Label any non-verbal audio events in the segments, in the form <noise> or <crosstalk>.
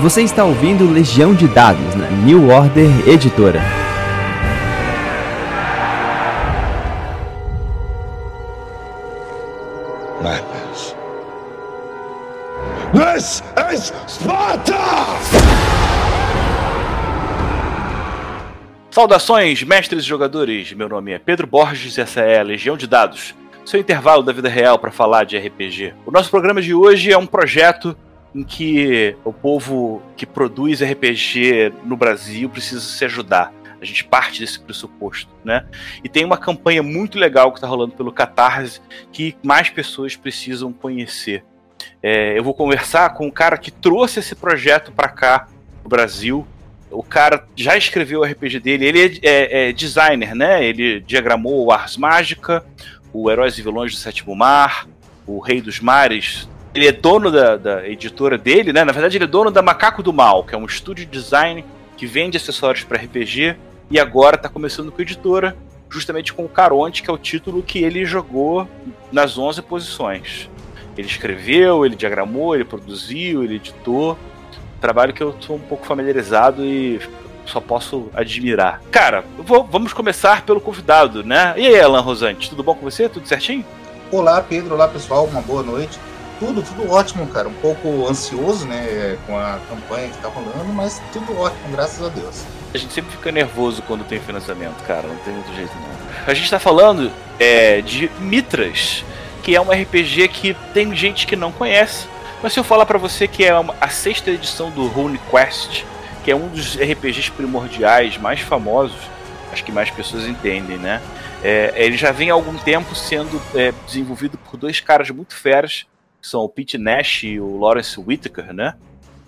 Você está ouvindo Legião de Dados na New Order Editora. Madness. This is Sparta! Saudações, mestres e jogadores! Meu nome é Pedro Borges e essa é a Legião de Dados, seu intervalo da vida real para falar de RPG. O nosso programa de hoje é um projeto em que o povo que produz RPG no Brasil precisa se ajudar. A gente parte desse pressuposto, né? E tem uma campanha muito legal que está rolando pelo Catarse que mais pessoas precisam conhecer. É, eu vou conversar com o cara que trouxe esse projeto para cá, no Brasil. O cara já escreveu o RPG dele, ele é, é, é designer, né? Ele diagramou o Ars Mágica, o Heróis e Vilões do Sétimo Mar, o Rei dos Mares ele é dono da, da, editora dele, né? Na verdade, ele é dono da Macaco do Mal, que é um estúdio de design que vende acessórios para RPG e agora está começando com editora, justamente com o Caronte, que é o título que ele jogou nas 11 posições. Ele escreveu, ele diagramou, ele produziu, ele editou. Trabalho que eu estou um pouco familiarizado e só posso admirar. Cara, vou, vamos começar pelo convidado, né? E aí, Alan Rosante, tudo bom com você? Tudo certinho? Olá, Pedro. Olá, pessoal. Uma boa noite. Tudo, tudo ótimo, cara. Um pouco ansioso, né, com a campanha que tá rolando, mas tudo ótimo, graças a Deus. A gente sempre fica nervoso quando tem financiamento, cara. Não tem muito jeito, não. A gente tá falando é, de Mitras, que é um RPG que tem gente que não conhece. Mas se eu falar para você que é a sexta edição do Rune Quest, que é um dos RPGs primordiais mais famosos, acho que mais pessoas entendem, né? É, ele já vem há algum tempo sendo é, desenvolvido por dois caras muito feras, são o Pete Nash e o Lawrence Whitaker, né?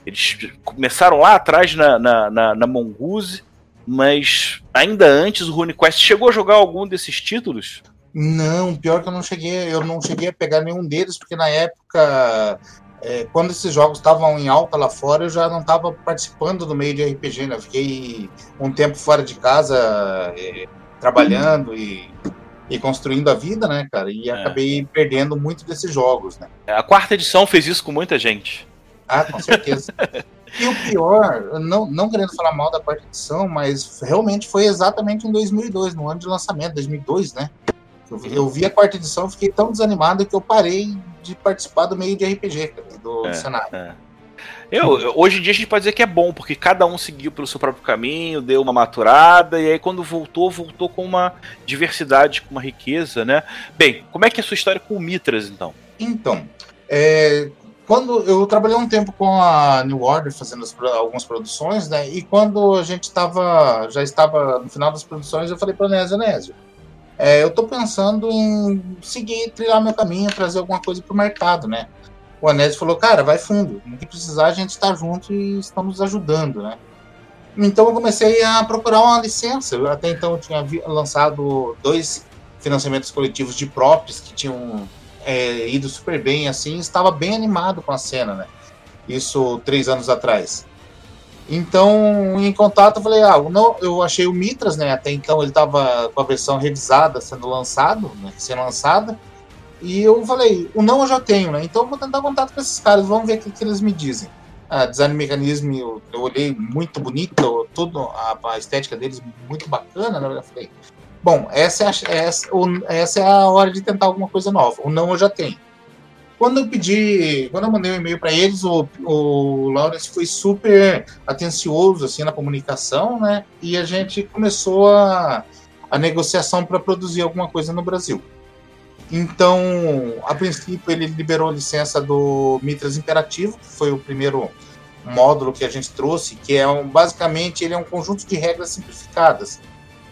Eles começaram lá atrás na, na, na, na Mongoose, mas ainda antes o RuneQuest chegou a jogar algum desses títulos? Não, pior que eu não cheguei, eu não cheguei a pegar nenhum deles, porque na época, é, quando esses jogos estavam em alta lá fora, eu já não estava participando do meio de RPG, né? Eu fiquei um tempo fora de casa, é, trabalhando e e construindo a vida, né, cara? E é. acabei perdendo muito desses jogos, né? A quarta edição fez isso com muita gente. Ah, com certeza. <laughs> e o pior, não, não querendo falar mal da quarta edição, mas realmente foi exatamente em 2002, no ano de lançamento, 2002, né? Eu, eu vi a quarta edição, fiquei tão desanimado que eu parei de participar do meio de RPG, cara, do, é, cenário. É. Eu, hoje em dia a gente pode dizer que é bom, porque cada um seguiu pelo seu próprio caminho, deu uma maturada, e aí quando voltou, voltou com uma diversidade, com uma riqueza, né? Bem, como é que é a sua história com o Mitras, então? Então, é, quando eu trabalhei um tempo com a New Order fazendo as, algumas produções, né? E quando a gente estava já estava no final das produções, eu falei para Nésio, Nésio, é, eu estou pensando em seguir, trilhar meu caminho, trazer alguma coisa para o mercado, né? O Anésio falou, cara, vai fundo, no que precisar a gente está junto e estamos ajudando, né? Então eu comecei a procurar uma licença. Eu, até então eu tinha lançado dois financiamentos coletivos de props que tinham é, ido super bem, assim, estava bem animado com a cena, né? Isso três anos atrás. Então, em contato, eu falei, ah, não, eu achei o Mitras, né? Até então ele estava com a versão revisada sendo lançado, né? Sendo lançada. E eu falei, o não eu já tenho, né? Então eu vou tentar contato com esses caras, vamos ver o que, que eles me dizem. A design mecanismo eu, eu olhei muito bonito, tudo, a, a, estética deles muito bacana, né? Eu falei, bom, essa é, a, essa, essa é a hora de tentar alguma coisa nova. O não eu já tenho. Quando eu pedi, quando eu mandei um e-mail para eles, o, o Lawrence foi super atencioso assim na comunicação, né? E a gente começou a, a negociação para produzir alguma coisa no Brasil. Então, a princípio, ele liberou licença do Mitras Imperativo, que foi o primeiro módulo que a gente trouxe, que é um, basicamente ele é um conjunto de regras simplificadas,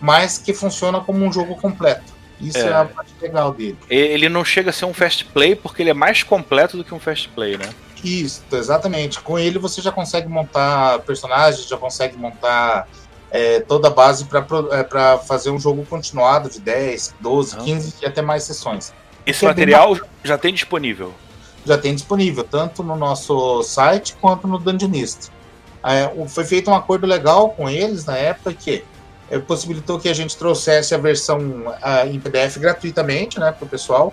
mas que funciona como um jogo completo. Isso é. é, a parte legal dele. Ele não chega a ser um fast play porque ele é mais completo do que um fast play, né? Isso, exatamente. Com ele você já consegue montar personagens, já consegue montar é, toda a base para é, fazer um jogo continuado de 10, 12, Não. 15 e até mais sessões. Esse material já tem disponível? Já tem disponível, tanto no nosso site quanto no Dungeonist. É, foi feito um acordo legal com eles na época que é, possibilitou que a gente trouxesse a versão em PDF gratuitamente né, para o pessoal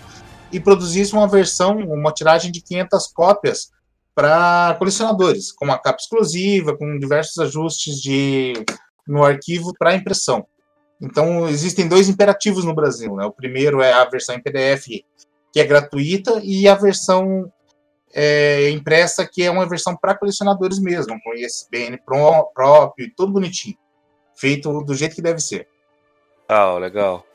e produzisse uma versão, uma tiragem de 500 cópias para colecionadores, com uma capa exclusiva, com diversos ajustes de no arquivo para impressão. Então, existem dois imperativos no Brasil. Né? O primeiro é a versão em PDF, que é gratuita, e a versão é, impressa, que é uma versão para colecionadores mesmo, com ISBN pró próprio, tudo bonitinho. Feito do jeito que deve ser. Legal, legal.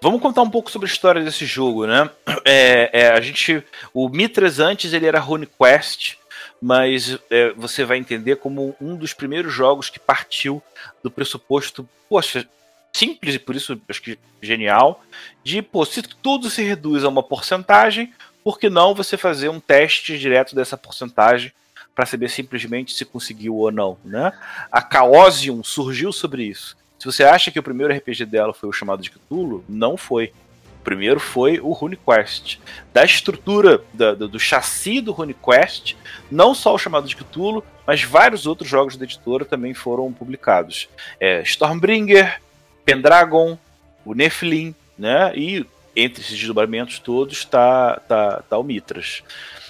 Vamos contar um pouco sobre a história desse jogo, né? É, é, a gente, o Mitras antes ele era RuneQuest, mas é, você vai entender como um dos primeiros jogos que partiu do pressuposto, poxa, simples e por isso acho que genial, de pô, se tudo se reduz a uma porcentagem, por que não você fazer um teste direto dessa porcentagem para saber simplesmente se conseguiu ou não, né? A Chaosium surgiu sobre isso. Se você acha que o primeiro RPG dela foi o chamado de Cthulhu, não foi. Primeiro foi o RuneQuest. Da estrutura da, do, do chassi do RuneQuest, não só o chamado de Cthulhu, mas vários outros jogos da editora também foram publicados. É, Stormbringer, Pendragon, o Nephilim, né? E entre esses desdobramentos todos está tá, tá o Mitras.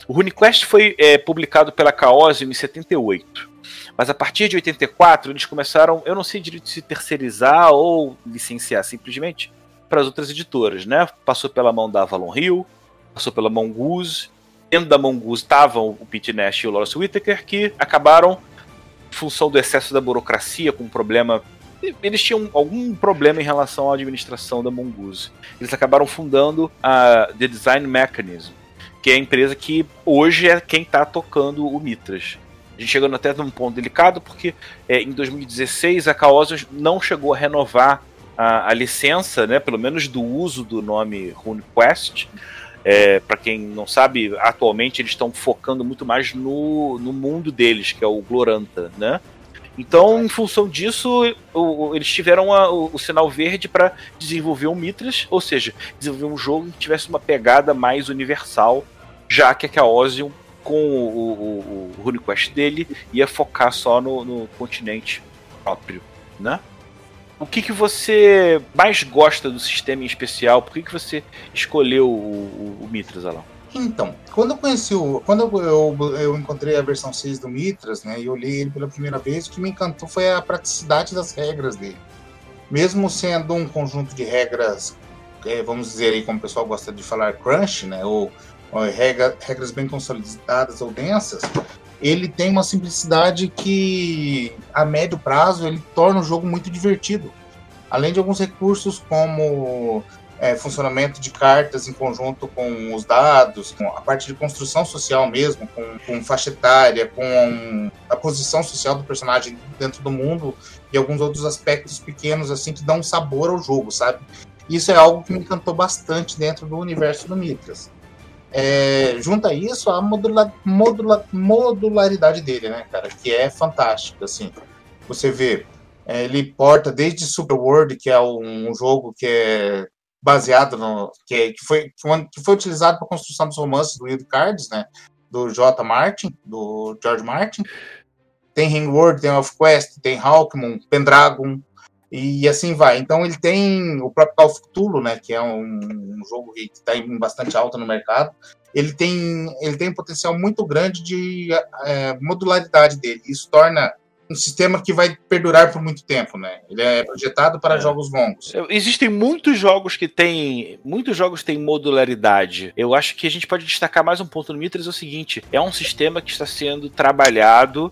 O RuneQuest foi é, publicado pela Chaosium em 78. Mas a partir de 84 eles começaram, eu não sei direito se terceirizar ou licenciar simplesmente para as outras editoras, né? Passou pela mão da Avalon Hill, passou pela Mongoose. Dentro da Mongoose estavam o Pete Nash e o Lawrence Whittaker, que acabaram, em função do excesso da burocracia, com um problema eles tinham algum problema em relação à administração da Mongoose. Eles acabaram fundando a The Design Mechanism, que é a empresa que hoje é quem está tocando o Mitras. A gente chegando até num ponto delicado, porque é, em 2016 a Chaosium não chegou a renovar a, a, licença, né, pelo menos do uso do nome RuneQuest. É, para quem não sabe, atualmente eles estão focando muito mais no, no mundo deles, que é o Gloranta, né? Então, em função disso, o, o, eles tiveram a, o, o, sinal verde para desenvolver um Mitras, ou seja, desenvolver um jogo que tivesse uma pegada mais universal, já que a Chaosium, com o, o, RuneQuest dele, ia focar só no, no continente próprio, né? O que, que você mais gosta do sistema em especial? Por que, que você escolheu o, o Mitras, Alan? Então, quando eu conheci o. Quando eu, eu, eu, encontrei a versão 6 do Mitras, né? E olhei ele pela primeira vez, o que me encantou foi a praticidade das regras dele. Mesmo sendo um conjunto de regras, é, vamos dizer aí, como o pessoal gosta de falar, crunch, né? Ou, ou regra, regras bem consolidadas ou densas, ele tem uma simplicidade que, a médio prazo, ele torna o jogo muito divertido. Além de alguns recursos como é, funcionamento de cartas em conjunto com os dados, com a parte de construção social mesmo, com, com faixa etária, com a posição social do personagem dentro do mundo e alguns outros aspectos pequenos assim que dão sabor ao jogo, sabe? Isso é algo que me encantou bastante dentro do universo do Mitras. É, junta isso a modula, modula, modularidade dele, né, cara, que é fantástica, assim. Você vê, é, ele porta desde Super World, que é um, jogo que é baseado no que, que foi que foi utilizado para a construção dos romances do Wild Cards, né? Do J. Martin, do George Martin. Tem Ringworld, tem Elfquest, tem Hawkmoon, Pendragon e assim vai. Então ele tem o próprio Call of Cthulhu, né? Que é um, um jogo que está em bastante alta no mercado. Ele tem ele tem um potencial muito grande de é, modularidade dele. Isso torna um sistema que vai perdurar por muito tempo, né? Ele é projetado para é. jogos longos. Existem muitos jogos que têm. Muitos jogos têm modularidade. Eu acho que a gente pode destacar mais um ponto no Mitras é o seguinte: é um sistema que está sendo trabalhado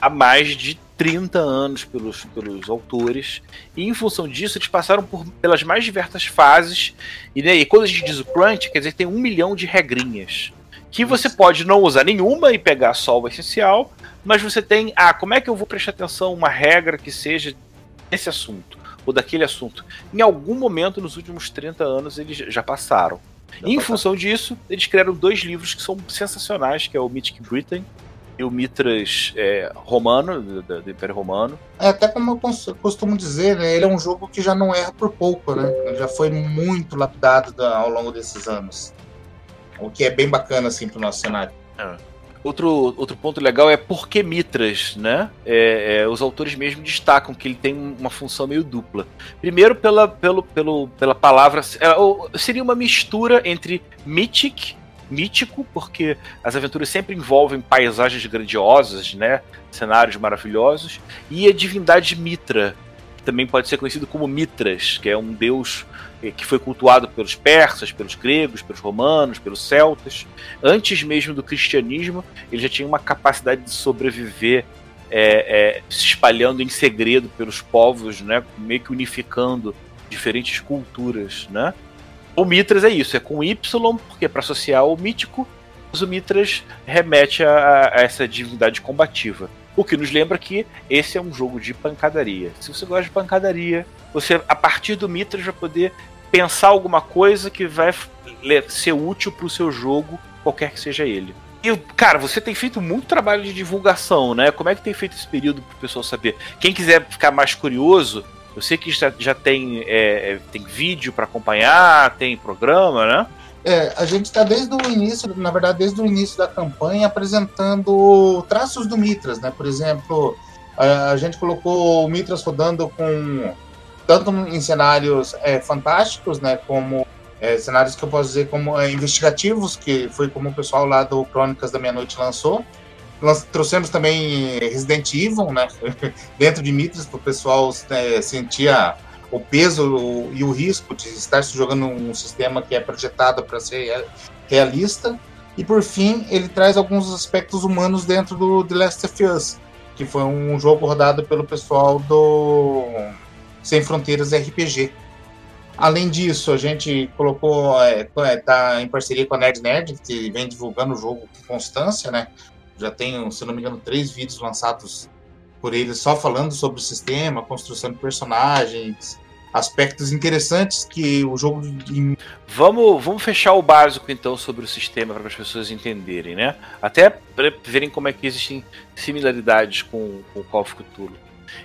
há mais de 30 anos pelos, pelos autores, e em função disso, eles passaram por, pelas mais diversas fases. E, né, e quando a gente diz o crunch, quer dizer tem um milhão de regrinhas. Que você pode não usar nenhuma e pegar só o essencial, mas você tem, ah, como é que eu vou prestar atenção uma regra que seja esse assunto ou daquele assunto? Em algum momento nos últimos 30 anos eles já passaram. Já em passaram. função disso, eles criaram dois livros que são sensacionais, que é o Mythic Britain e o Mitras é, romano, do, do, Império Romano. É, até como eu costumo dizer, né, ele é um jogo que já não erra por pouco, né? Ele já foi muito lapidado ao longo desses anos. O que é bem bacana, assim, pro nosso cenário. É. Outro, outro ponto legal é por que Mitras, né? É, é, os autores mesmo destacam que ele tem uma função meio dupla. Primeiro, pela, pelo, pelo, pela palavra. É, seria uma mistura entre Mythic mítico, porque as aventuras sempre envolvem paisagens grandiosas, né? Cenários maravilhosos. E a divindade Mitra, que também pode ser conhecido como Mitras, que é um deus eh, que foi cultuado pelos persas, pelos gregos, pelos romanos, pelos celtas. Antes mesmo do cristianismo, ele já tinha uma capacidade de sobreviver é, é, se espalhando em segredo pelos povos, né, meio que unificando diferentes culturas, né? O Mitras é isso, é com Y, porque para associar o mítico, o Mitras remete a, a, essa divindade combativa. O que nos lembra que esse é um jogo de pancadaria. Se você gosta de pancadaria, você, a partir do Mitras, vai poder pensar alguma coisa que vai ser útil para o seu jogo, qualquer que seja ele. E, cara, você tem feito muito trabalho de divulgação, né? Como é que tem feito esse período para o pessoal saber? Quem quiser ficar mais curioso, eu sei que já, já tem, é, é tem vídeo para acompanhar, tem programa, né? É, a gente está desde o início, na verdade, desde o início da campanha, apresentando traços do Mitras, né? Por exemplo, a, a gente colocou o Mitras rodando com tanto em cenários é, fantásticos, né? Como é, cenários que eu posso dizer como é, investigativos, que foi como o pessoal lá do Crônicas da Meia-Noite lançou. Nós trouxemos também Resident Evil, né? <laughs> Dentro de Mitras, para o pessoal é, sentir o peso e o risco de estar se jogando um sistema que é projetado para ser realista. E por fim, ele traz alguns aspectos humanos dentro do The Last of Us, que foi um jogo rodado pelo pessoal do Sem Fronteiras RPG. Além disso, a gente colocou, é, tá em parceria com a Nerd Nerd, que vem divulgando o jogo com constância, né? Já tenho, se não me engano, três vídeos lançados por eles só falando sobre o sistema, construção de personagens, aspectos interessantes que o jogo. Vamos, vamos fechar o básico então sobre o sistema para as pessoas entenderem, né? Até para verem como é que existem similaridades com, com o Call of Cthulhu.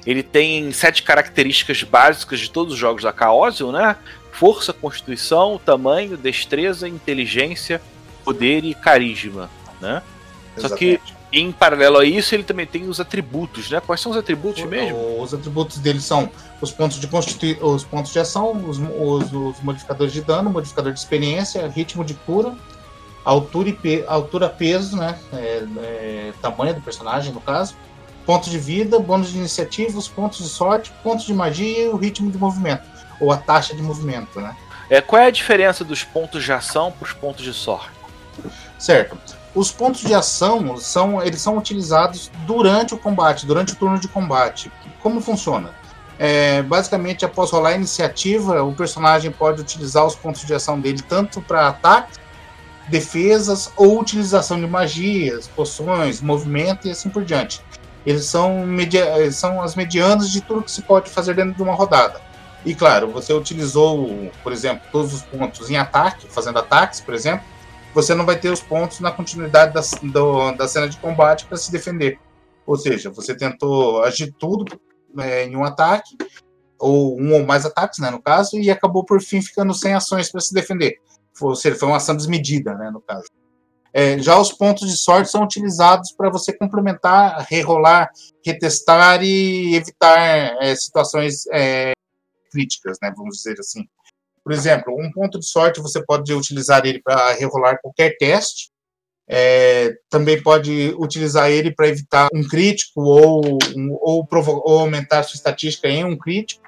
Ele tem sete características básicas de todos os jogos da Chaosium, né? Força, constituição, tamanho, destreza, inteligência, poder e carisma, né? Só que, em paralelo a isso, ele também tem os atributos, né? Quais são os atributos o, mesmo? Os atributos dele são os pontos de constitui os pontos de ação, os, os, os, modificadores de dano, modificador de experiência, ritmo de cura, altura e pe altura, peso, né? É, é, tamanho do personagem, no caso. Pontos de vida, bônus de iniciativa, os pontos de sorte, pontos de magia e o ritmo de movimento, ou a taxa de movimento, né? É, qual é a diferença dos pontos de ação para os pontos de sorte? Certo. Os pontos de ação são eles são utilizados durante o combate, durante o turno de combate. Como funciona? É, basicamente, após rolar a iniciativa, o personagem pode utilizar os pontos de ação dele tanto para ataque, defesas ou utilização de magias, poções, movimento e assim por diante. Eles são, media são as medianas de tudo que se pode fazer dentro de uma rodada. E claro, você utilizou, por exemplo, todos os pontos em ataque, fazendo ataques, por exemplo, você não vai ter os pontos na continuidade da, do, da cena de combate para se defender. Ou seja, você tentou agir tudo é, em um ataque, ou um ou mais ataques, né, no caso, e acabou por fim ficando sem ações para se defender. Ou seja, foi uma ação desmedida, né, no caso. É, já os pontos de sorte são utilizados para você complementar, rerolar, retestar e evitar é, situações é, críticas, né, vamos dizer assim. Por exemplo, um ponto de sorte você pode utilizar ele para rerolar qualquer teste. É, também pode utilizar ele para evitar um crítico ou, um, ou, ou aumentar sua estatística em um crítico.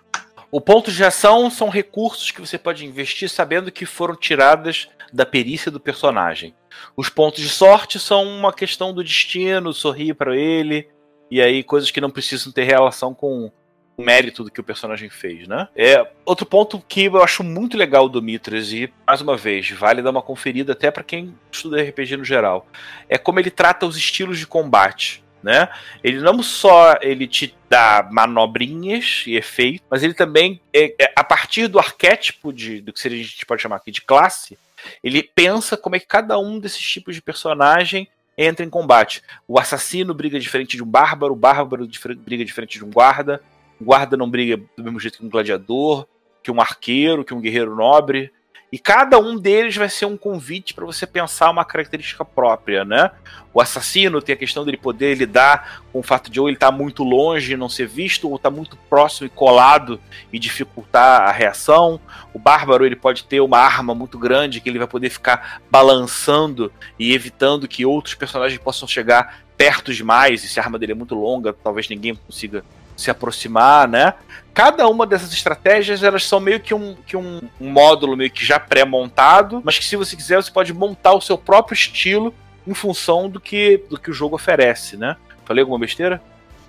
O ponto de ação são recursos que você pode investir sabendo que foram tiradas da perícia do personagem. Os pontos de sorte são uma questão do destino, sorrir para ele, e aí coisas que não precisam ter relação com mérito do que o personagem fez, né? É outro ponto que eu acho muito legal do Mitras e mais uma vez vale dar uma conferida até para quem estuda RPG no geral, é como ele trata os estilos de combate. Né? Ele não só ele te dá manobrinhas e efeitos, mas ele também, é, é, a partir do arquétipo de, do que a gente pode chamar aqui de classe, ele pensa como é que cada um desses tipos de personagem entra em combate. O assassino briga diferente de um bárbaro, o bárbaro briga diferente de um guarda, o guarda não briga do mesmo jeito que um gladiador, que um arqueiro, que um guerreiro nobre. E cada um deles vai ser um convite para você pensar uma característica própria, né? O assassino tem a questão dele poder lidar com o fato de ou ele estar tá muito longe e não ser visto, ou estar tá muito próximo e colado e dificultar a reação. O bárbaro ele pode ter uma arma muito grande que ele vai poder ficar balançando e evitando que outros personagens possam chegar perto demais. E se a arma dele é muito longa, talvez ninguém consiga se aproximar, né? Cada uma dessas estratégias, elas são meio que um, que um, módulo meio que já pré-montado, mas que se você quiser, você pode montar o seu próprio estilo em função do que, do que o jogo oferece, né? Falei alguma besteira?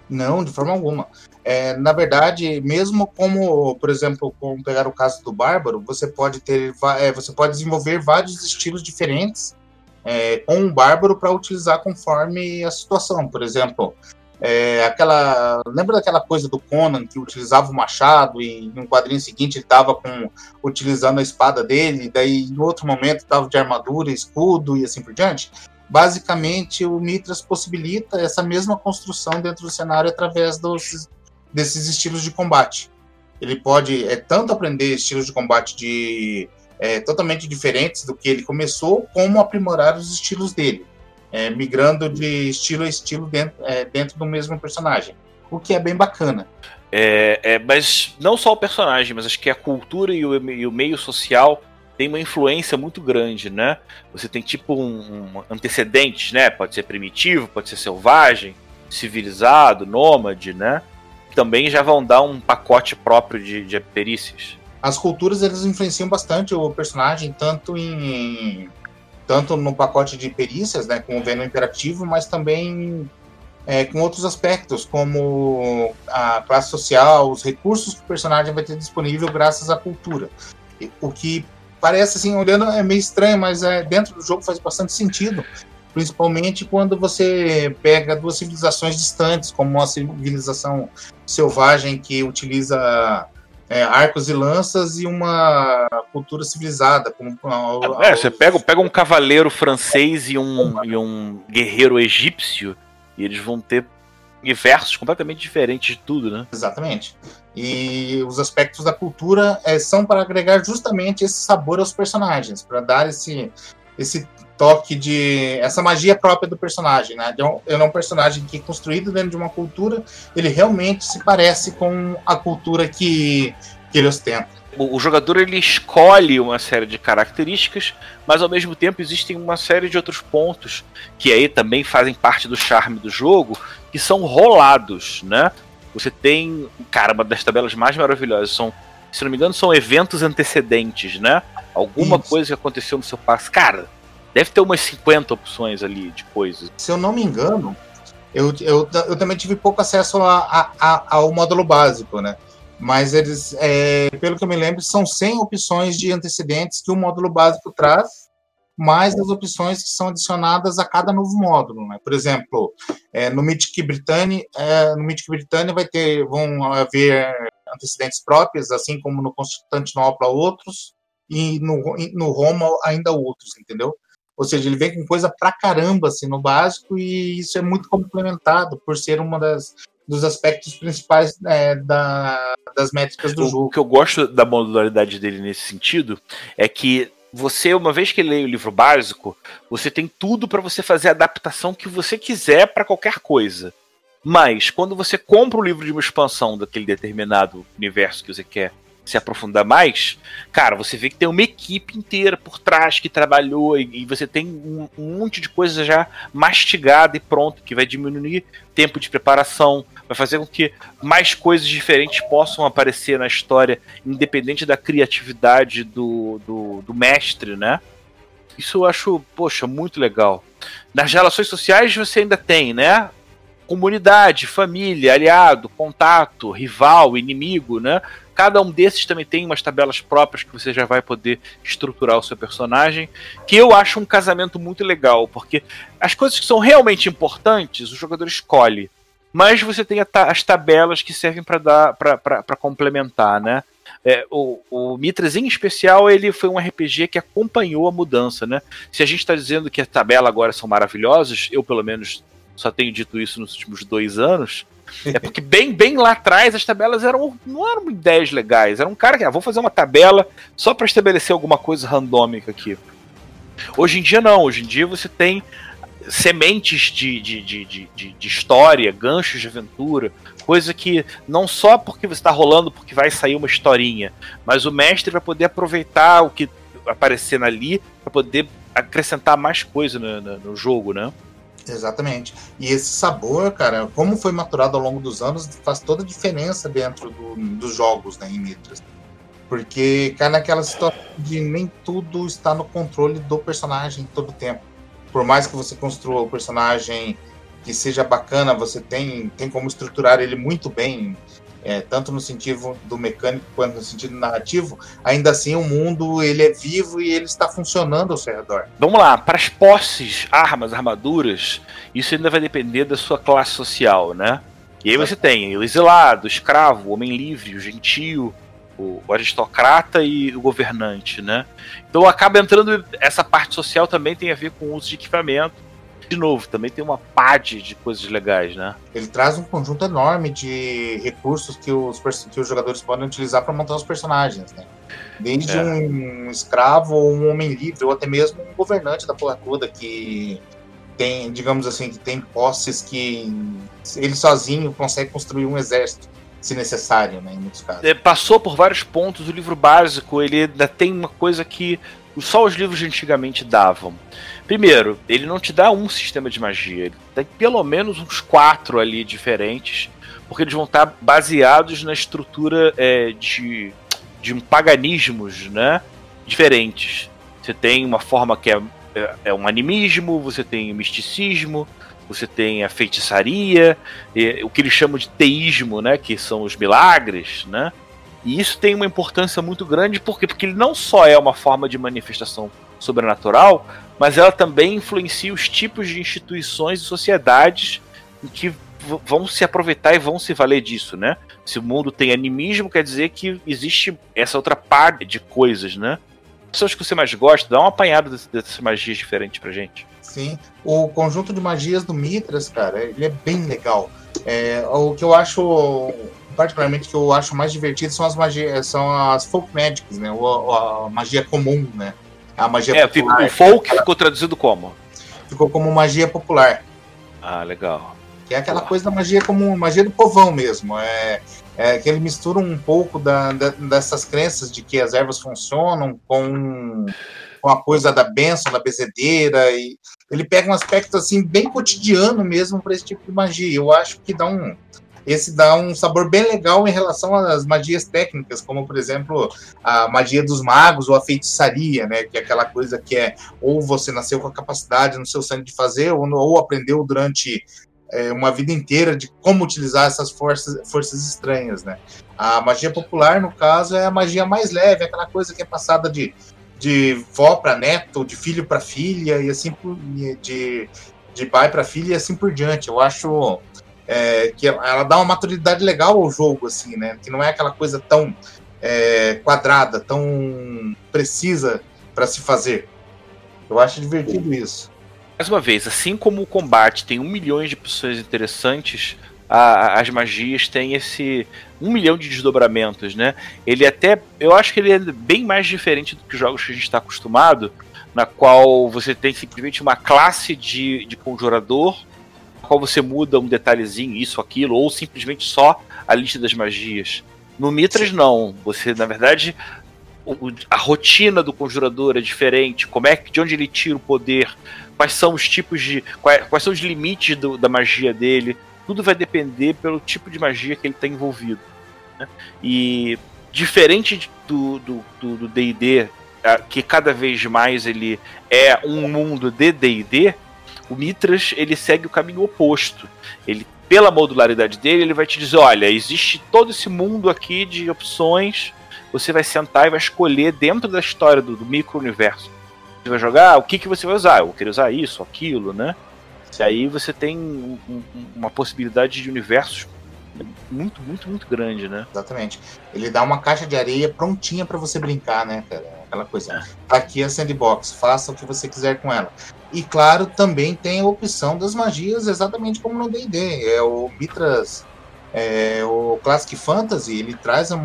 Não, de forma alguma. É, na verdade, mesmo como, por exemplo, como pegar o caso do Bárbaro, você pode ter, é, você pode desenvolver vários estilos diferentes é, com o Bárbaro para utilizar conforme a situação. Por exemplo, é, aquela, lembra daquela coisa do Conan que utilizava o machado e no quadrinho seguinte ele estava com utilizando a espada dele, daí no outro momento estava de armadura, escudo e assim por diante? Basicamente, o Mitras possibilita essa mesma construção dentro do cenário através dos, desses estilos de combate. Ele pode é tanto aprender estilos de combate de é, totalmente diferentes do que ele começou, como aprimorar os estilos dele é, migrando de estilo a estilo dentro, é, dentro do mesmo personagem, o que é bem bacana. É, é, mas não só o personagem, mas acho que a cultura e o, e o, meio social tem uma influência muito grande, né? Você tem tipo um, um antecedentes, né? Pode ser primitivo, pode ser selvagem, civilizado, nômade, né? Também já vão dar um pacote próprio de, de perícias. As culturas eles influenciam bastante o personagem, tanto em tanto no pacote de perícias, né, com o Venom Interativo, mas também é, com outros aspectos, como a classe social, os recursos que o personagem vai ter disponível graças à cultura. O que parece, assim, olhando é meio estranho, mas é, dentro do jogo faz bastante sentido, principalmente quando você pega duas civilizações distantes, como uma civilização selvagem que utiliza é, arcos e lanças e uma cultura civilizada. Como, a, a, é, você pega, pega um cavaleiro francês e um, e um guerreiro egípcio e eles vão ter universos completamente diferentes de tudo, né? Exatamente. E os aspectos da cultura é, são para agregar justamente esse sabor aos personagens, para dar esse, esse toque de essa magia própria do personagem, né? Ele é um personagem que construído dentro de uma cultura, ele realmente se parece com a cultura que, que ele ostenta. O, o jogador ele escolhe uma série de características, mas ao mesmo tempo existem uma série de outros pontos que aí também fazem parte do charme do jogo, que são rolados, né? Você tem, cara, uma das tabelas mais maravilhosas são, se não me engano, são eventos antecedentes, né? Alguma Isso. coisa que aconteceu no seu passo. Cara, Deve ter umas 50 opções ali de coisas. Se eu não me engano, eu, eu, eu também tive pouco acesso a, a, ao módulo básico, né? Mas eles, é, pelo que eu me lembro, são 100 opções de antecedentes que o módulo básico traz, mais as opções que são adicionadas a cada novo módulo, né? Por exemplo, é, no Mythic Britannia, é, no Mythic Britannia vai ter, vão haver antecedentes próprios, assim como no Constantinopla outros, e no, no Roma ainda outros, entendeu? Ou seja, ele vem com coisa pra caramba assim, no básico e isso é muito complementado por ser uma das dos aspectos principais é, da, das métricas do o, jogo. O que eu gosto da modularidade dele nesse sentido é que você, uma vez que lê o livro básico, você tem tudo para você fazer a adaptação que você quiser para qualquer coisa. Mas quando você compra o livro de uma expansão daquele determinado universo que você quer se aprofundar mais, cara, você vê que tem uma equipe inteira por trás que trabalhou e, e você tem um, um, monte de coisa já mastigada e pronto, que vai diminuir tempo de preparação, vai fazer com que mais coisas diferentes possam aparecer na história, independente da criatividade do, do, do mestre, né? Isso eu acho, poxa, muito legal. Nas relações sociais você ainda tem, né? Comunidade, família, aliado, contato, rival, inimigo, né? Cada um desses também tem umas tabelas próprias que você já vai poder estruturar o seu personagem, que eu acho um casamento muito legal, porque as coisas que são realmente importantes, o jogador escolhe, mas você tem as tabelas que servem para dar para complementar, né? É, o, o Mitras, em especial, ele foi um RPG que acompanhou a mudança, né? Se a gente está dizendo que as tabelas agora são maravilhosas, eu pelo menos só tenho dito isso nos últimos dois anos, É porque bem, bem lá atrás as tabelas eram não eram ideias legais. Era um cara que, ah, vou fazer uma tabela só para estabelecer alguma coisa randômica aqui. Hoje em dia não, hoje em dia você tem sementes de, de, de, de, de história, ganchos de aventura, coisa que não só porque você está rolando porque vai sair uma historinha, mas o mestre vai poder aproveitar o que aparecer ali para poder acrescentar mais coisa no, no, no, jogo, né? Exatamente. E esse sabor, cara, como foi maturado ao longo dos anos, faz toda a diferença dentro do, dos jogos né, em Mitras. Porque cai naquela situação de nem tudo está no controle do personagem todo o tempo. Por mais que você construa o personagem que seja bacana, você tem, tem como estruturar ele muito bem, é, tanto no sentido do mecânico quanto no sentido narrativo, ainda assim o mundo ele é vivo e ele está funcionando ao seu redor. Vamos lá, para as posses, armas, armaduras, isso ainda vai depender da sua classe social, né? E aí você tem o exilado, o escravo, o homem livre, o gentio, o, aristocrata e o governante, né? Então acaba entrando essa parte social também tem a ver com o uso de equipamento de novo, também tem uma pá de, de coisas legais, né? Ele traz um conjunto enorme de recursos que os, que os jogadores podem utilizar para montar os personagens, né? Desde é. um escravo ou um homem livre, ou até mesmo um governante da porra toda que tem, digamos assim, que tem posses que ele sozinho consegue construir um exército se necessário, né, em muitos casos. É, passou por vários pontos, o livro básico, ele ainda tem uma coisa que só os livros de antigamente davam. Primeiro, ele não te dá um sistema de magia, ele tem pelo menos uns quatro ali diferentes, porque eles vão estar baseados na estrutura é, de, de um paganismos né, diferentes. Você tem uma forma que é, é, é um animismo, você tem o misticismo, você tem a feitiçaria, o que eles chamam de teísmo, né, que são os milagres, né? E isso tem uma importância muito grande, por quê? Porque ele não só é uma forma de manifestação sobrenatural, mas ela também influencia os tipos de instituições e sociedades que vão se aproveitar e vão se valer disso, né? Se o mundo tem animismo, quer dizer que existe essa outra parte de coisas, né? Pessoas que você mais gosta, dá uma apanhada dessas magias diferentes pra gente. Sim, o conjunto de magias do Mitras, cara, ele é bem legal. É, o que eu acho particularmente que eu acho mais divertido são as magias, são as folk magics, né? O, a magia comum, né? A magia é, popular. O folk ficou traduzido como? Ficou como magia popular. Ah, legal. Que é aquela coisa da magia como magia do povão mesmo. É, é que ele mistura um pouco da, da, dessas crenças de que as ervas funcionam com, com a coisa da benção, da bezedeira e ele pega um aspecto assim bem cotidiano mesmo para esse tipo de magia. Eu acho que dá um esse dá um sabor bem legal em relação às magias técnicas, como por exemplo a magia dos magos ou a feitiçaria, né? Que é aquela coisa que é ou você nasceu com a capacidade no seu sangue de fazer, ou, ou aprendeu durante é, uma vida inteira de como utilizar essas forças, forças estranhas, né? A magia popular, no caso, é a magia mais leve, aquela coisa que é passada de, de vó para neto, de filho para filha e assim de, de pai para filha e assim por diante. Eu acho é, que ela dá uma maturidade legal ao jogo, assim, né? Que não é aquela coisa tão é, quadrada, tão precisa para se fazer. Eu acho divertido isso. Mais uma vez, assim como o combate tem um milhão de opções interessantes, a, as magias têm esse um milhão de desdobramentos, né? Ele até, eu acho que ele é bem mais diferente do que os jogos que a gente está acostumado, na qual você tem simplesmente uma classe de, de conjurador qual você muda um detalhezinho, isso, aquilo, ou simplesmente só a lista das magias. No Mitras, não. Você, na verdade, a rotina do conjurador é diferente, como é de onde ele tira o poder, quais são os tipos de. quais, quais são os limites do, da magia dele. Tudo vai depender pelo tipo de magia que ele está envolvido. Né? E diferente do do D&D, que cada vez mais ele é um mundo de D&D, o Mitras ele segue o caminho oposto. Ele, pela modularidade dele, ele vai te dizer: olha, existe todo esse mundo aqui de opções. Você vai sentar e vai escolher dentro da história do, do micro-universo. Você vai jogar, o que, que você vai usar? Eu querer usar isso, aquilo, né? E aí você tem um, um, uma possibilidade de universos muito, muito, muito grande, né? Exatamente. Ele dá uma caixa de areia prontinha para você brincar, né, cara? Aquela coisa. É. Tá aqui a sandbox, faça o que você quiser com ela. E claro, também tem a opção das magias, exatamente como no D&D. É o Mitras É, o Classic Fantasy ele traz a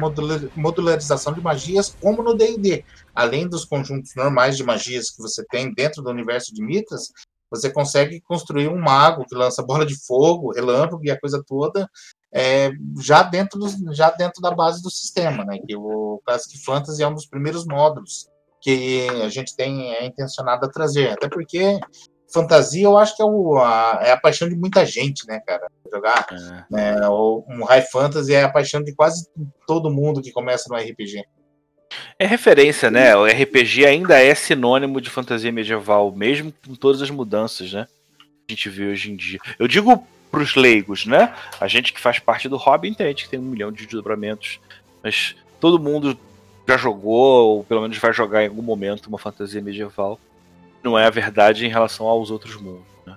modularização de magias como no D&D. Além dos conjuntos normais de magias que você tem dentro do universo de Mitras, você consegue construir um mago que lança bola de fogo, relâmpago e a coisa toda é, já, dentro do, já dentro da base do sistema. Né? Que o Classic Fantasy é um dos primeiros módulos que a gente tem é intencionado a trazer. Até porque fantasia eu acho que é, o, a, é a paixão de muita gente, né, cara? Jogar é. né, um high fantasy é a paixão de quase todo mundo que começa no RPG. É referência, né? O RPG ainda é sinônimo de fantasia medieval, mesmo com todas as mudanças, né? Que a gente vê hoje em dia. Eu digo pros leigos, né? A gente que faz parte do hobby entende que tem um milhão de desdobramentos, mas todo mundo já jogou, ou pelo menos vai jogar em algum momento, uma fantasia medieval. Não é a verdade em relação aos outros mundos. Né?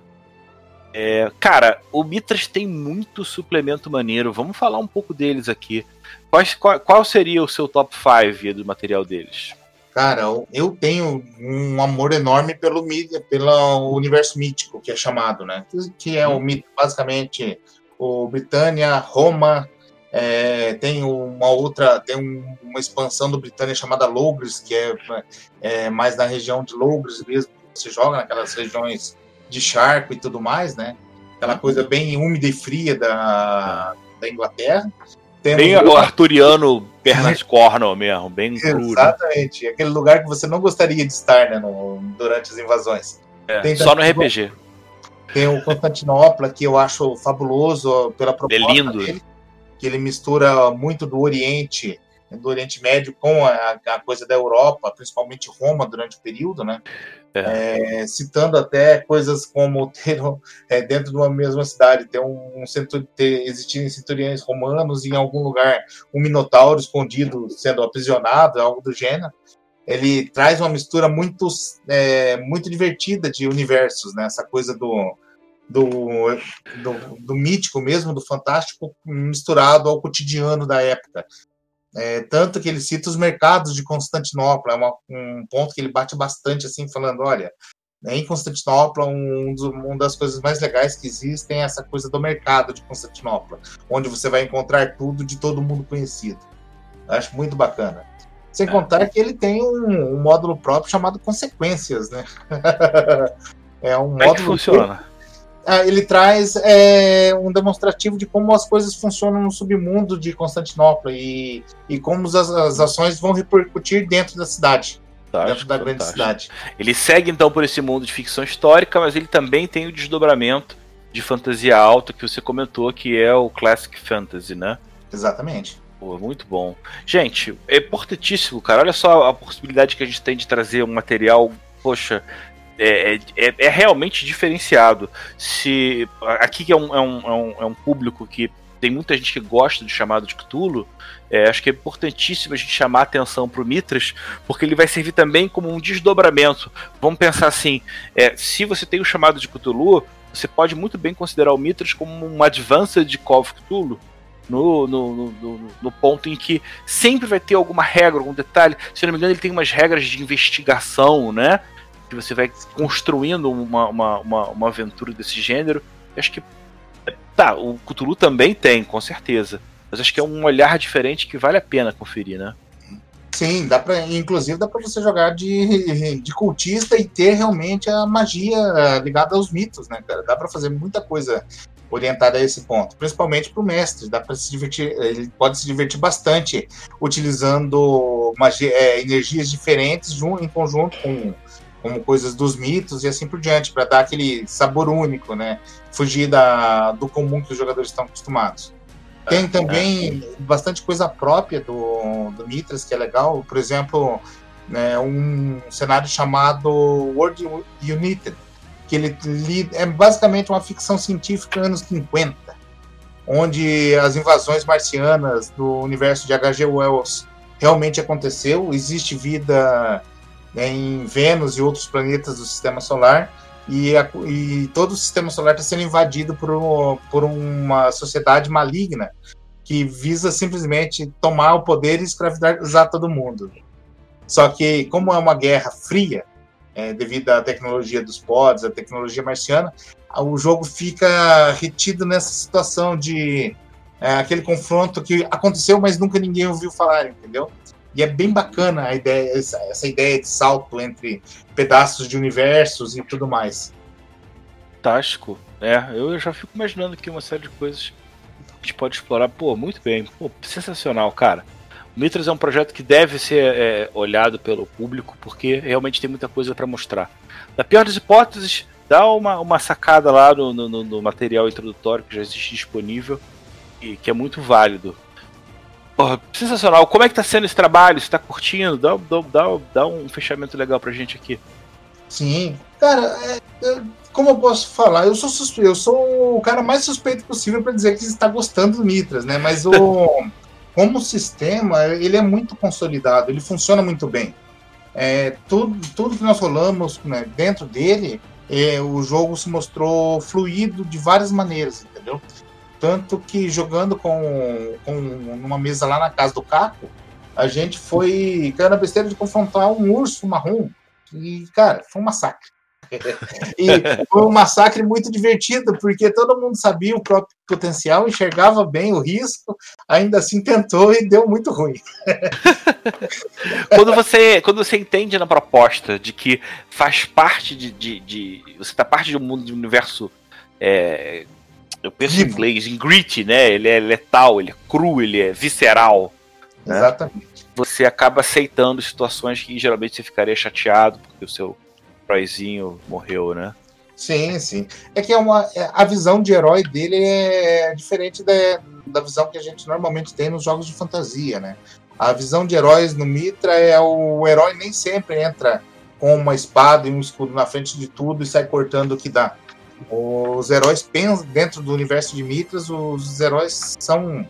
É, cara, o Mitras tem muito suplemento maneiro. Vamos falar um pouco deles aqui. Quais, qual, qual seria o seu top 5 do material deles? Cara, eu tenho um amor enorme pelo mídia, pelo universo mítico que é chamado, né? Que é o hum. mito, basicamente o Britânia, Roma, é, tem uma outra, tem um, uma expansão do Britânia chamada Logres, que é, é, mais na região de Logres mesmo. Você joga naquelas regiões de charco e tudo mais, né? Aquela coisa bem úmida e fria da, da Inglaterra. Temos bem o arturiano pernas corno mesmo, bem cru. Né? Exatamente, aquele lugar que você não gostaria de estar né, no, durante as invasões. É, só no RPG. Tem o Constantinopla, que eu acho fabuloso pela proposta é lindo. dele que ele mistura muito do Oriente, do Oriente Médio com a, a coisa da Europa, principalmente Roma durante o período, né? É. É, citando até coisas como ter é, dentro de uma mesma cidade ter um, um centur, ter existirem centuriões romanos e em algum lugar um minotauro escondido sendo aprisionado, algo do gênero. Ele traz uma mistura muito é, muito divertida de universos, né? Essa coisa do do, do, do, mítico mesmo, do fantástico, misturado ao cotidiano da época. É, tanto que ele cita os mercados de Constantinopla, é uma, um ponto que ele bate bastante, assim, falando, olha, em Constantinopla, um, uma das coisas mais legais que existem é essa coisa do mercado de Constantinopla, onde você vai encontrar tudo de todo mundo conhecido. Eu acho muito bacana. Sem é. contar que ele tem um, um módulo próprio chamado Consequências, né? <laughs> é um Como módulo. É que funciona? Ah, ele traz é, um demonstrativo de como as coisas funcionam no submundo de Constantinopla e, e como as, as ações vão repercutir dentro da cidade. dentro da grande cidade. Ele segue então por esse mundo de ficção histórica, mas ele também tem o desdobramento de fantasia alta que você comentou, que é o Classic Fantasy, né? Exatamente. Pô, muito bom. Gente, é importantíssimo, cara. Olha só a possibilidade que a gente tem de trazer um material, poxa, é, é, é, realmente diferenciado. Se aqui é um, é, um, é, um, é um público que tem muita gente que gosta do chamado de Cthulhu, é, acho que é importantíssimo a gente chamar a atenção para o Mitras, porque ele vai servir também como um desdobramento. Vamos pensar assim: é, se você tem o chamado de Cthulhu, você pode muito bem considerar o Mitras como um advanced de Call of Cthulhu. No, no, no, no, ponto em que sempre vai ter alguma regra, algum detalhe. Se não me engano, ele tem umas regras de investigação, né? Que você vai construindo uma, uma, uma, uma aventura desse gênero. Eu acho que. Tá, o Cthulhu também tem, com certeza. Mas acho que é um olhar diferente que vale a pena conferir, né? Sim, dá pra, inclusive dá para você jogar de, de cultista e ter realmente a magia ligada aos mitos, né, cara? Dá para fazer muita coisa orientada a esse ponto, principalmente para o mestre. Dá para se divertir, ele pode se divertir bastante utilizando magia, é, energias diferentes em conjunto com como coisas dos mitos e assim por diante, para dar aquele sabor único, né? Fugir da, do comum que os jogadores estão acostumados. Tem é, também é. bastante coisa própria do, do Mitras, que é legal. Por exemplo, né, um cenário chamado World United, que ele, ele é basicamente uma ficção científica anos 50, onde as invasões marcianas do universo de H.G. Wells realmente aconteceu, existe vida né, em Vênus e outros planetas do Sistema Solar, e, a, e todo o Sistema Solar está sendo invadido por, por uma sociedade maligna que visa simplesmente tomar o poder e escravizar todo mundo. Só que, como é uma guerra fria, é, devido à tecnologia dos pods, à tecnologia marciana, o jogo fica retido nessa situação de é, aquele confronto que aconteceu, mas nunca ninguém ouviu falar, entendeu? E é bem bacana a ideia, essa, ideia de salto entre pedaços de universos e tudo mais. Fantástico. É, eu já fico imaginando aqui uma série de coisas que a gente pode explorar. Pô, muito bem. Pô, sensacional, cara. O Mitras é um projeto que deve ser é, olhado pelo público, porque realmente tem muita coisa para mostrar. Na pior das hipóteses, dá uma, uma sacada lá no, no, no, material introdutório que já existe disponível e que é muito válido. Porra, sensacional. Como é que tá sendo esse trabalho? Você tá curtindo? Dá, dá, dá, dá um fechamento legal pra gente aqui. Sim. Cara, é, como eu posso falar? Eu sou suspeito, eu sou o cara mais suspeito possível para dizer que está gostando do Nitras, né? Mas o <laughs> como sistema, ele é muito consolidado, ele funciona muito bem. É, tudo, tudo que nós rolamos né, dentro dele, é, o jogo se mostrou fluido de várias maneiras, entendeu? Tanto que jogando com, com numa mesa lá na casa do Caco, a gente foi caiu na besteira de confrontar um urso marrom. E, cara, foi um massacre <laughs> e foi um massacre muito divertido, porque todo mundo sabia o próprio potencial, enxergava bem o risco, ainda assim tentou e deu muito ruim. <laughs> quando, você, quando você entende na proposta de que faz parte de. de, de você está parte de um mundo, de um universo. É, eu penso Vivo. em inglês, em gritty, né? Ele é letal, ele é cru, ele é visceral. Né? Exatamente. Você acaba aceitando situações que geralmente você ficaria chateado, porque o seu heróizinho morreu, né? Sim, sim. É que é uma, é, a visão de herói dele é diferente da, da visão que a gente normalmente tem nos jogos de fantasia, né? A visão de heróis no Mitra é o, o herói nem sempre entra com uma espada e um escudo na frente de tudo e sai cortando o que dá. Os heróis pensam dentro do universo de Mitras, os heróis são,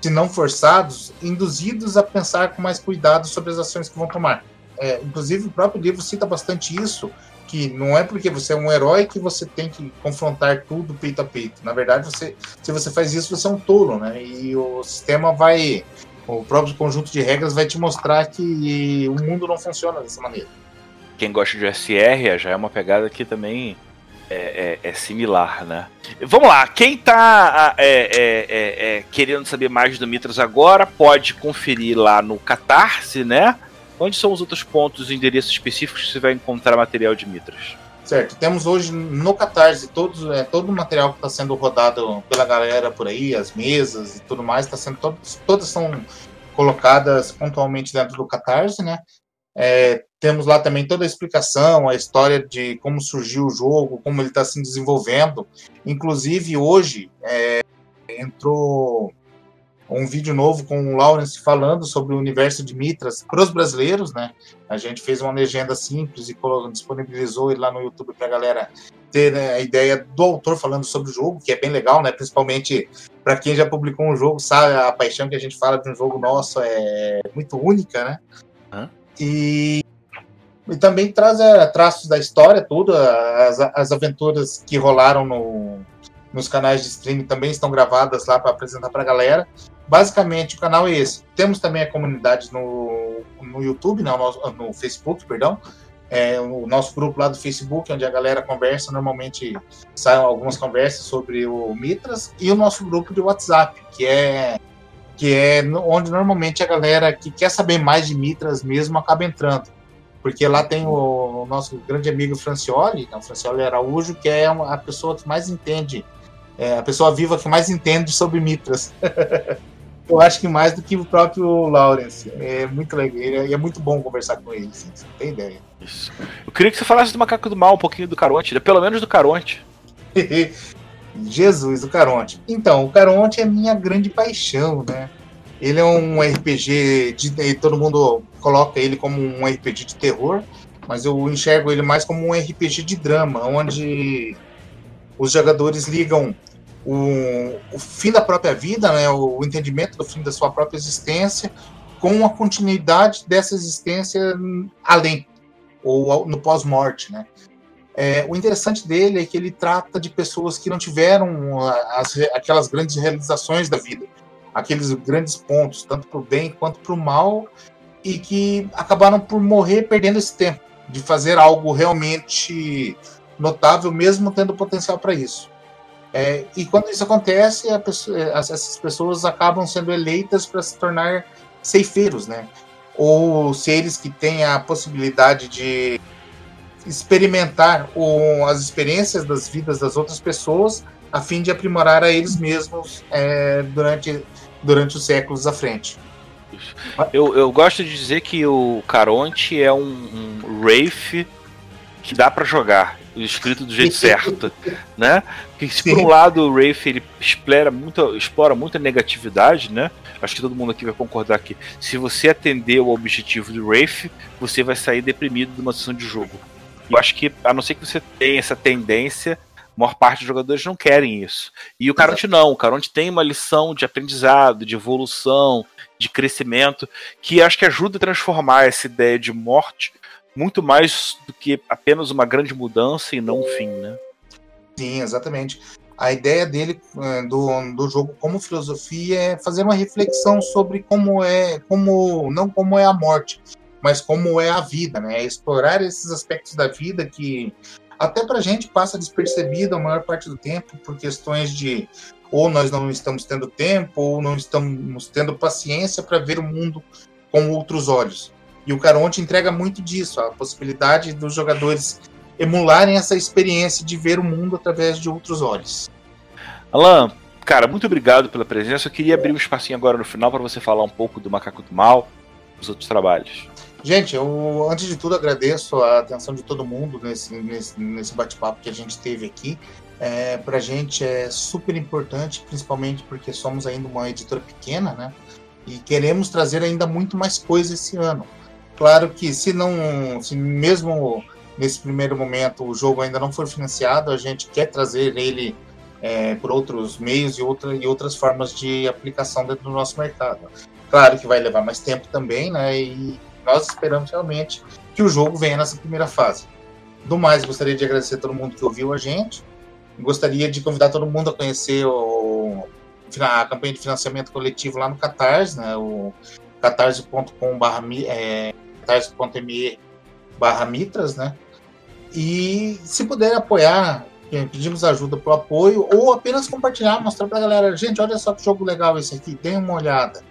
se não forçados, induzidos a pensar com mais cuidado sobre as ações que vão tomar. É, inclusive, o próprio livro cita bastante isso, que não é porque você é um herói que você tem que confrontar tudo peito a peito. Na verdade, você, se você faz isso, você é um tolo, né? E o sistema vai, o próprio conjunto de regras vai te mostrar que o mundo não funciona dessa maneira. Quem gosta de SR já é uma pegada que também é, é, é, similar, né? Vamos lá, quem tá é, é, é, é, querendo saber mais do Mitras agora pode conferir lá no Catarse, né? Onde são os outros pontos e endereços específicos que você vai encontrar material de Mitras? Certo, temos hoje no Catarse todos, é, todo o material que está sendo rodado pela galera por aí, as mesas e tudo mais, tá sendo todos, todas são colocadas pontualmente dentro do Catarse, né? É, temos lá também toda a explicação, a história de como surgiu o jogo, como ele está se desenvolvendo. Inclusive, hoje é, entrou um vídeo novo com o Lawrence falando sobre o universo de Mitras para os brasileiros, né? A gente fez uma legenda simples e disponibilizou ele lá no YouTube para a galera ter né, a ideia do autor falando sobre o jogo, que é bem legal, né? Principalmente para quem já publicou um jogo, sabe a paixão que a gente fala de um jogo nosso é muito única, né? E e também traz é, traços da história, tudo, as, as aventuras que rolaram no, nos canais de streaming também estão gravadas lá para apresentar para a galera. Basicamente, o canal é esse. Temos também a comunidade no, no YouTube, não, no, no Facebook, perdão. É, o nosso grupo lá do Facebook, onde a galera conversa, normalmente saem algumas conversas sobre o Mitras, e o nosso grupo de WhatsApp, que é que é onde normalmente a galera que quer saber mais de Mitras mesmo acaba entrando. Porque lá tem o, nosso grande amigo Francioli, o Francioli Araújo, que é a pessoa que mais entende, é a pessoa viva que mais entende sobre Mitras. <laughs> eu acho que mais do que o próprio Lawrence. É muito legal, e é muito bom conversar com ele, assim, você não tem ideia. Isso. Eu queria que você falasse do Macaco do Mal, um pouquinho do Caronte, pelo menos do Caronte. <laughs> Jesus, o Caronte. Então, o Caronte é minha grande paixão, né? Ele é um RPG de. Todo mundo coloca ele como um RPG de terror, mas eu enxergo ele mais como um RPG de drama, onde os jogadores ligam o, o fim da própria vida, né, o, entendimento do fim da sua própria existência, com a continuidade dessa existência além, ou no pós-morte, né? É, o interessante dele é que ele trata de pessoas que não tiveram as, aquelas grandes realizações da vida, aqueles grandes pontos, tanto para o bem quanto para o mal, e que acabaram por morrer perdendo esse tempo de fazer algo realmente notável, mesmo tendo potencial para isso. É, e quando isso acontece, pessoa, essas pessoas acabam sendo eleitas para se tornar ceifeiros, né? Ou seres que têm a possibilidade de experimentar o, as experiências das vidas das outras pessoas a fim de aprimorar a eles mesmos é, durante, durante os séculos à frente. Eu, eu gosto de dizer que o Caronte é um, um Wraith que dá para jogar, escrito do jeito certo, né? Que se por um lado o Wraith ele explora muito, explora muita negatividade, né? Acho que todo mundo aqui vai concordar que se você atender o objetivo do Wraith, você vai sair deprimido de uma sessão de jogo. Eu acho que, a não ser que você tenha essa tendência, a maior parte dos jogadores não querem isso. E o Caronte não. O Caronte tem uma lição de aprendizado, de evolução, de crescimento, que acho que ajuda a transformar essa ideia de morte muito mais do que apenas uma grande mudança e não um fim, né? Sim, exatamente. A ideia dele eh, do, do jogo como filosofia é fazer uma reflexão sobre como é, como não como é a morte, mas como é a vida, né? É explorar esses aspectos da vida que até para a gente passa despercebido a maior parte do tempo por questões de ou nós não estamos tendo tempo ou não estamos tendo paciência para ver o mundo com outros olhos. E o Caronte entrega muito disso, a possibilidade dos jogadores emularem essa experiência de ver o mundo através de outros olhos. Alan, cara, muito obrigado pela presença. Eu queria abrir um espacinho agora no final para você falar um pouco do Macaco do Mal, dos outros trabalhos. Gente, eu antes de tudo agradeço a atenção de todo mundo nesse, nesse, nesse bate-papo que a gente teve aqui. É, para a gente é super importante, principalmente porque somos ainda uma editora pequena, né? E queremos trazer ainda muito mais coisas esse ano. Claro que se não, se mesmo nesse primeiro momento o jogo ainda não for financiado, a gente quer trazer ele é, por outros meios e, outra, e outras formas de aplicação dentro do nosso mercado. Claro que vai levar mais tempo também, né? E nós esperamos realmente que o jogo venha nessa primeira fase. Do mais, gostaria de agradecer a todo mundo que ouviu a gente. Gostaria de convidar todo mundo a conhecer o, a campanha de financiamento coletivo lá no Catarse, né? O catarse.com.me é, barra mitras, né? E se puder apoiar, pedimos ajuda para o apoio ou apenas compartilhar, mostrar para a galera, gente, olha só que jogo legal esse aqui, dê uma olhada.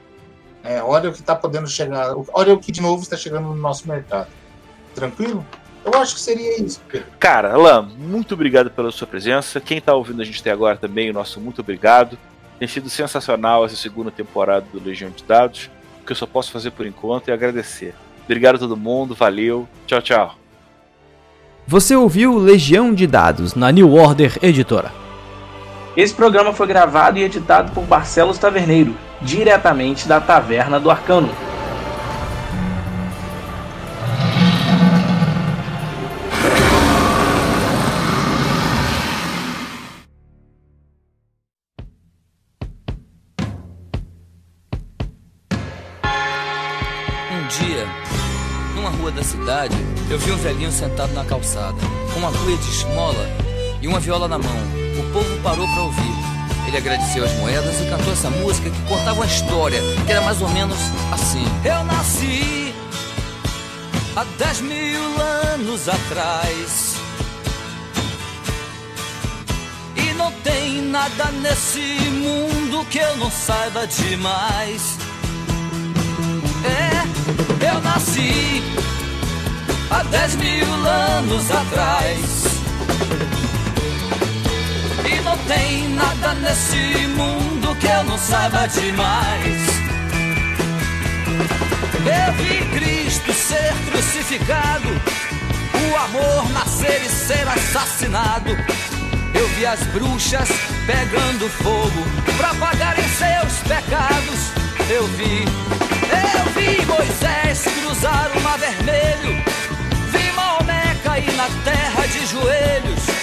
É, olha o que está podendo chegar, olha o que de novo está chegando no nosso mercado. Tranquilo? Eu acho que seria isso. Pedro. Cara, Alan, muito obrigado pela sua presença. Quem está ouvindo a gente até agora também, o nosso muito obrigado. Tem sido sensacional essa segunda temporada do Legião de Dados. O que eu só posso fazer por enquanto é agradecer. Obrigado a todo mundo, valeu, tchau, tchau. Você ouviu Legião de Dados na New Order Editora. Esse programa foi gravado e editado por Barcelos Taverneiro, diretamente da Taverna do Arcano. Um dia, numa rua da cidade, eu vi um velhinho sentado na calçada, com uma cuia de esmola e uma viola na mão. O povo parou para ouvir. Ele agradeceu as moedas e cantou essa música que contava uma história que era mais ou menos assim: Eu nasci há dez mil anos atrás. E não tem nada nesse mundo que eu não saiba demais. É, eu nasci há dez mil anos atrás. Não tem nada nesse mundo que eu não saiba demais. Eu vi Cristo ser crucificado, o amor nascer e ser assassinado. Eu vi as bruxas pegando fogo pra pagarem seus pecados. Eu vi, eu vi Moisés cruzar o mar vermelho. Vi Maomé cair na terra de joelhos.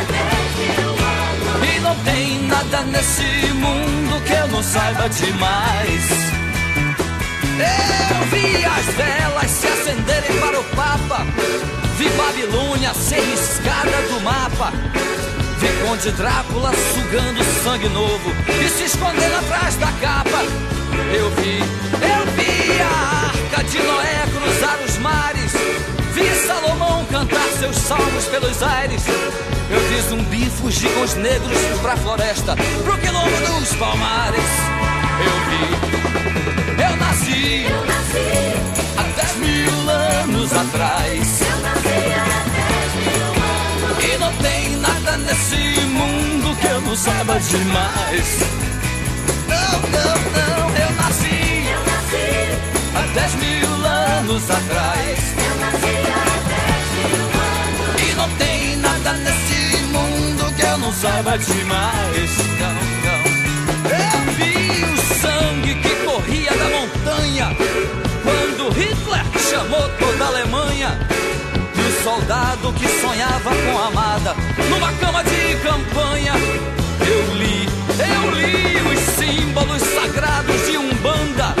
E não tem nada nesse mundo que eu não saiba demais. Eu vi as velas se acenderem para o Papa. Vi Babilônia ser riscada do mapa. Vi Conde Drácula sugando sangue novo e se escondendo atrás da capa. Eu vi, eu vi a arca de Noé cruzar os mares. Vi Salomão cantar seus salmos pelos aires. Eu vi zumbi fugir com os negros pra floresta, pro quilombo dos palmares. Eu vi, eu nasci Eu nasci, há 10 mil anos atrás. eu nasci há dez mil anos. E não tem nada nesse mundo que eu não saiba demais. Não, não, não, há 10 mil anos atrás. eu nasci há dez mil anos. E não tem nada nesse mundo que eu não saiba demais. Não, não. Eu vi o sangue que corria da montanha quando Hitler chamou toda a Alemanha. E o soldado que sonhava com a amada numa cama de campanha. Eu li, eu li os símbolos sagrados de Umbanda.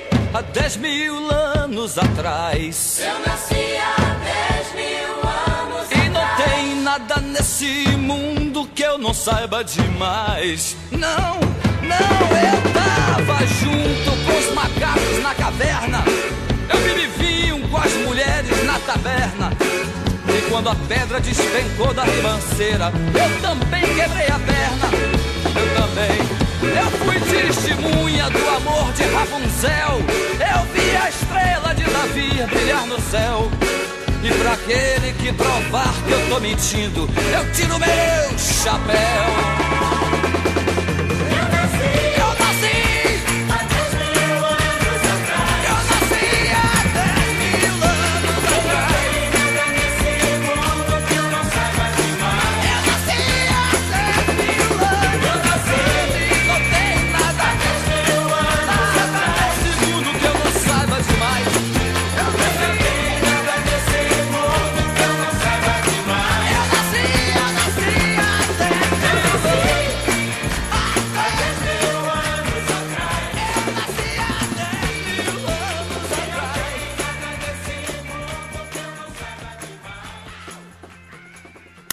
há 10 mil anos atrás. eu nasci há dez mil anos E não atrás. tem nada nesse mundo que eu não saiba demais. Não, não, eu tava junto com os macacos na caverna. Eu vinho com as mulheres na taberna. E quando a pedra despencou da ribanceira, eu também quebrei a perna. Eu fui testemunha do amor de Rapunzel. Eu vi a estrela de Davi brilhar no céu. E pra aquele que provar que eu tô mentindo, eu tiro meu chapéu.